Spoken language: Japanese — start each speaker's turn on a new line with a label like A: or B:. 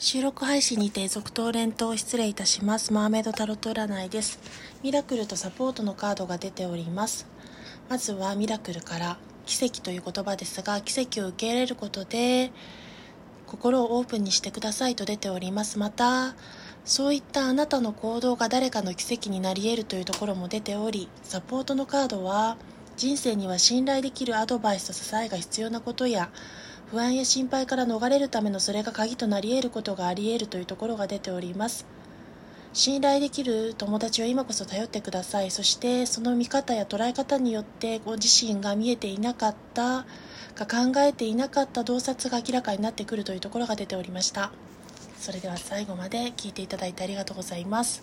A: 収録配信にて続投連投失礼いたします。マーメイドタロット占いです。ミラクルとサポートのカードが出ております。まずはミラクルから奇跡という言葉ですが、奇跡を受け入れることで心をオープンにしてくださいと出ております。また、そういったあなたの行動が誰かの奇跡になり得るというところも出ており、サポートのカードは人生には信頼できるアドバイスと支えが必要なことや不安や心配から逃れるためのそれが鍵となり得ることがあり得るというところが出ております。信頼できる友達を今こそ頼ってください。そしてその見方や捉え方によってご自身が見えていなかったか考えていなかった洞察が明らかになってくるというところが出ておりました。それでは最後まで聞いていただいてありがとうございます。